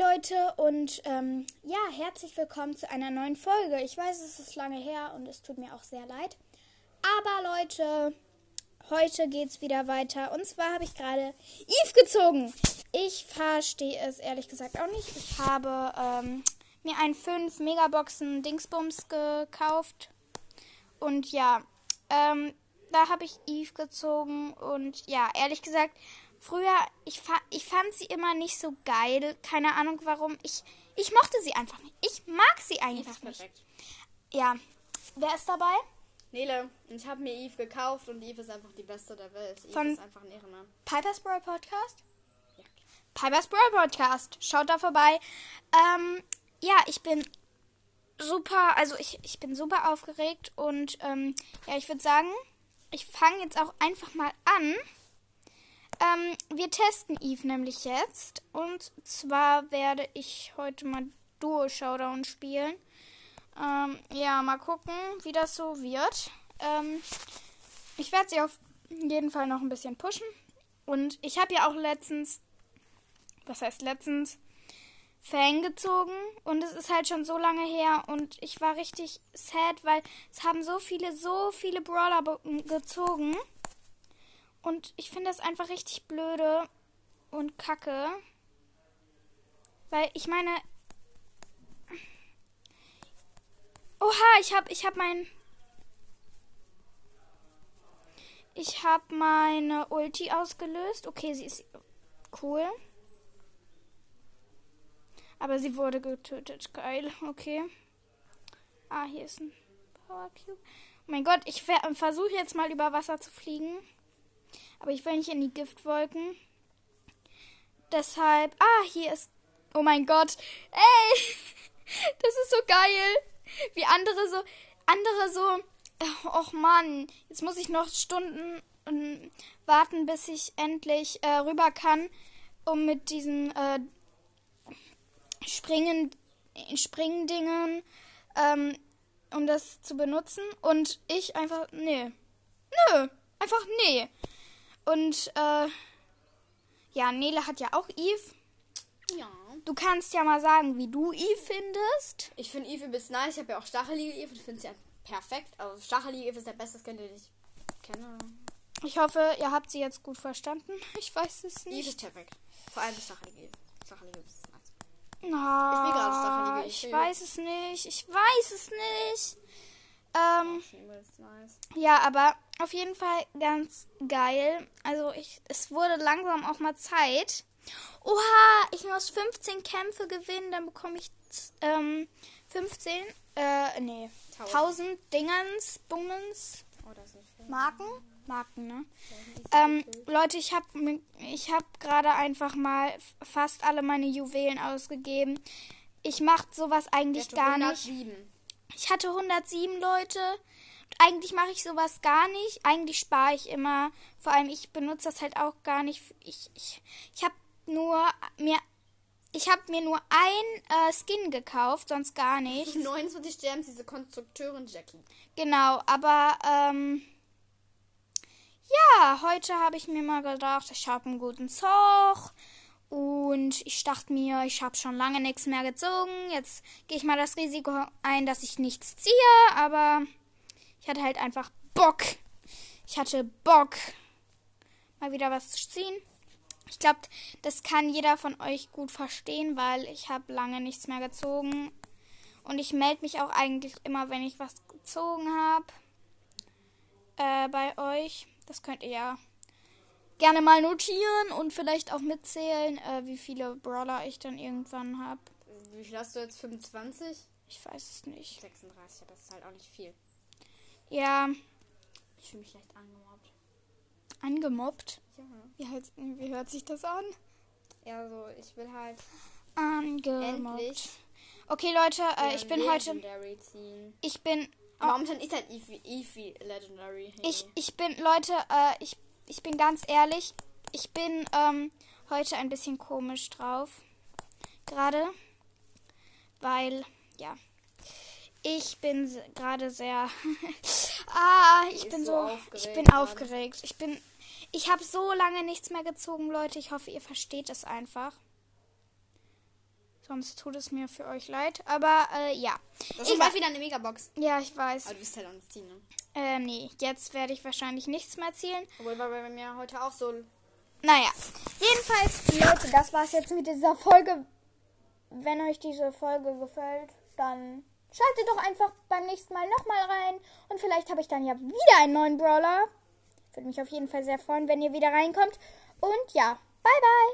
Leute und ähm, ja, herzlich willkommen zu einer neuen Folge. Ich weiß, es ist lange her und es tut mir auch sehr leid. Aber Leute, heute geht's wieder weiter. Und zwar habe ich gerade Eve gezogen. Ich verstehe es ehrlich gesagt auch nicht. Ich habe ähm, mir ein 5 Megaboxen Dingsbums gekauft. Und ja, ähm, da habe ich Eve gezogen. Und ja, ehrlich gesagt, früher, ich, fa ich fand sie immer nicht so geil. Keine Ahnung warum. Ich, ich mochte sie einfach nicht. Ich mag sie einfach nicht. Perfekt. Ja, wer ist dabei? Nele, ich habe mir Eve gekauft und Eve ist einfach die beste der Welt. Eve Von- ist einfach ein Ehrenmann. Piper's Brawl Podcast? Ja. Piper's Brawl Podcast. Schaut da vorbei. Ähm, ja, ich bin super, also ich, ich bin super aufgeregt und ähm, ja, ich würde sagen, ich fange jetzt auch einfach mal an. Ähm, wir testen Eve nämlich jetzt und zwar werde ich heute mal Duo Showdown spielen. Ähm, ja, mal gucken, wie das so wird. Ähm, ich werde sie auf jeden Fall noch ein bisschen pushen. Und ich habe ja auch letztens, was heißt letztens, Fan gezogen. Und es ist halt schon so lange her. Und ich war richtig sad, weil es haben so viele, so viele Brawler gezogen. Und ich finde das einfach richtig blöde und kacke. Weil ich meine. Oha, ich hab, ich hab mein. Ich hab meine Ulti ausgelöst. Okay, sie ist cool. Aber sie wurde getötet. Geil, okay. Ah, hier ist ein Power Cube. Oh mein Gott, ich versuche jetzt mal über Wasser zu fliegen. Aber ich will nicht in die Giftwolken. Deshalb. Ah, hier ist. Oh mein Gott. Ey! Das ist so geil. Wie andere so. Andere so. Och Mann. Jetzt muss ich noch Stunden ähm, warten, bis ich endlich äh, rüber kann. Um mit diesen äh, Springen, Springdingen. Ähm, um das zu benutzen. Und ich einfach. Nee. Nö. Einfach nee. Und äh, ja, Nele hat ja auch Eve. Ja. Du kannst ja mal sagen, wie du Eve findest. Ich finde Eve übelst nice. Ich habe ja auch Stachelige Eve und finde sie einfach perfekt. Also Stachelige Eve ist der beste Skin, den ich kenne. Ich hoffe, ihr habt sie jetzt gut verstanden. Ich weiß es Eve nicht. ist perfekt. Vor allem Stachelige Eve. Stachelige Eve ist nice. Na, Ich gerade Stachelige ich Eve. weiß es nicht. Ich weiß es nicht. Ähm, ist nice. ja, aber auf jeden Fall ganz geil. Also ich, es wurde langsam auch mal Zeit. Oha, ich muss 15 Kämpfe gewinnen, dann bekomme ich ähm, 15, äh, nee, 1000 Dingens, Bummens, Oh. Marken? Marken, ne? Ähm, Leute, ich habe ich hab gerade einfach mal fast alle meine Juwelen ausgegeben. Ich mache sowas eigentlich gar nicht. 107. Ich hatte 107 Leute. Eigentlich mache ich sowas gar nicht. Eigentlich spare ich immer. Vor allem, ich benutze das halt auch gar nicht. Ich, ich, ich habe nur mir. Ich habe mir nur ein äh, Skin gekauft, sonst gar nicht. 29 Gems, diese Konstrukteurin Jackie. Genau, aber ähm, ja, heute habe ich mir mal gedacht, ich habe einen guten Zug und ich dachte mir, ich habe schon lange nichts mehr gezogen. Jetzt gehe ich mal das Risiko ein, dass ich nichts ziehe, aber ich hatte halt einfach Bock. Ich hatte Bock, mal wieder was zu ziehen. Ich glaube, das kann jeder von euch gut verstehen, weil ich habe lange nichts mehr gezogen. Und ich melde mich auch eigentlich immer, wenn ich was gezogen habe. Äh, bei euch. Das könnt ihr ja gerne mal notieren und vielleicht auch mitzählen, äh, wie viele Brawler ich dann irgendwann habe. Wie viel hast du jetzt? 25? Ich weiß es nicht. 36, aber das ist halt auch nicht viel. Ja, Ich fühle mich leicht angemobbt. angemobbt. Ja. Wie, halt, wie hört sich das an? Ja, so, ich will halt Angemobbt. endlich Okay, Leute, äh, ich bin heute. Ziehen. Ich bin. Aber momentan ist halt Eevee, Eevee Legendary. Hey. Ich, ich bin, Leute, äh, ich, ich bin ganz ehrlich, ich bin ähm, heute ein bisschen komisch drauf. Gerade. Weil, ja. Ich bin gerade sehr. ah, ich bin so aufgeregt ich bin gerade. aufgeregt. Ich bin. Ich habe so lange nichts mehr gezogen, Leute. Ich hoffe, ihr versteht es einfach. Sonst tut es mir für euch leid. Aber äh, ja. Das Egal. bald wieder eine Megabox. Ja, ich weiß. Aber du bist halt am Ziehen, ne? Äh, nee, jetzt werde ich wahrscheinlich nichts mehr zielen. Obwohl war bei mir heute auch so. Naja, jedenfalls, Leute, das war's jetzt mit dieser Folge. Wenn euch diese Folge gefällt, dann schaltet doch einfach beim nächsten Mal nochmal rein. Und vielleicht habe ich dann ja wieder einen neuen Brawler. Würde mich auf jeden Fall sehr freuen, wenn ihr wieder reinkommt. Und ja, bye bye.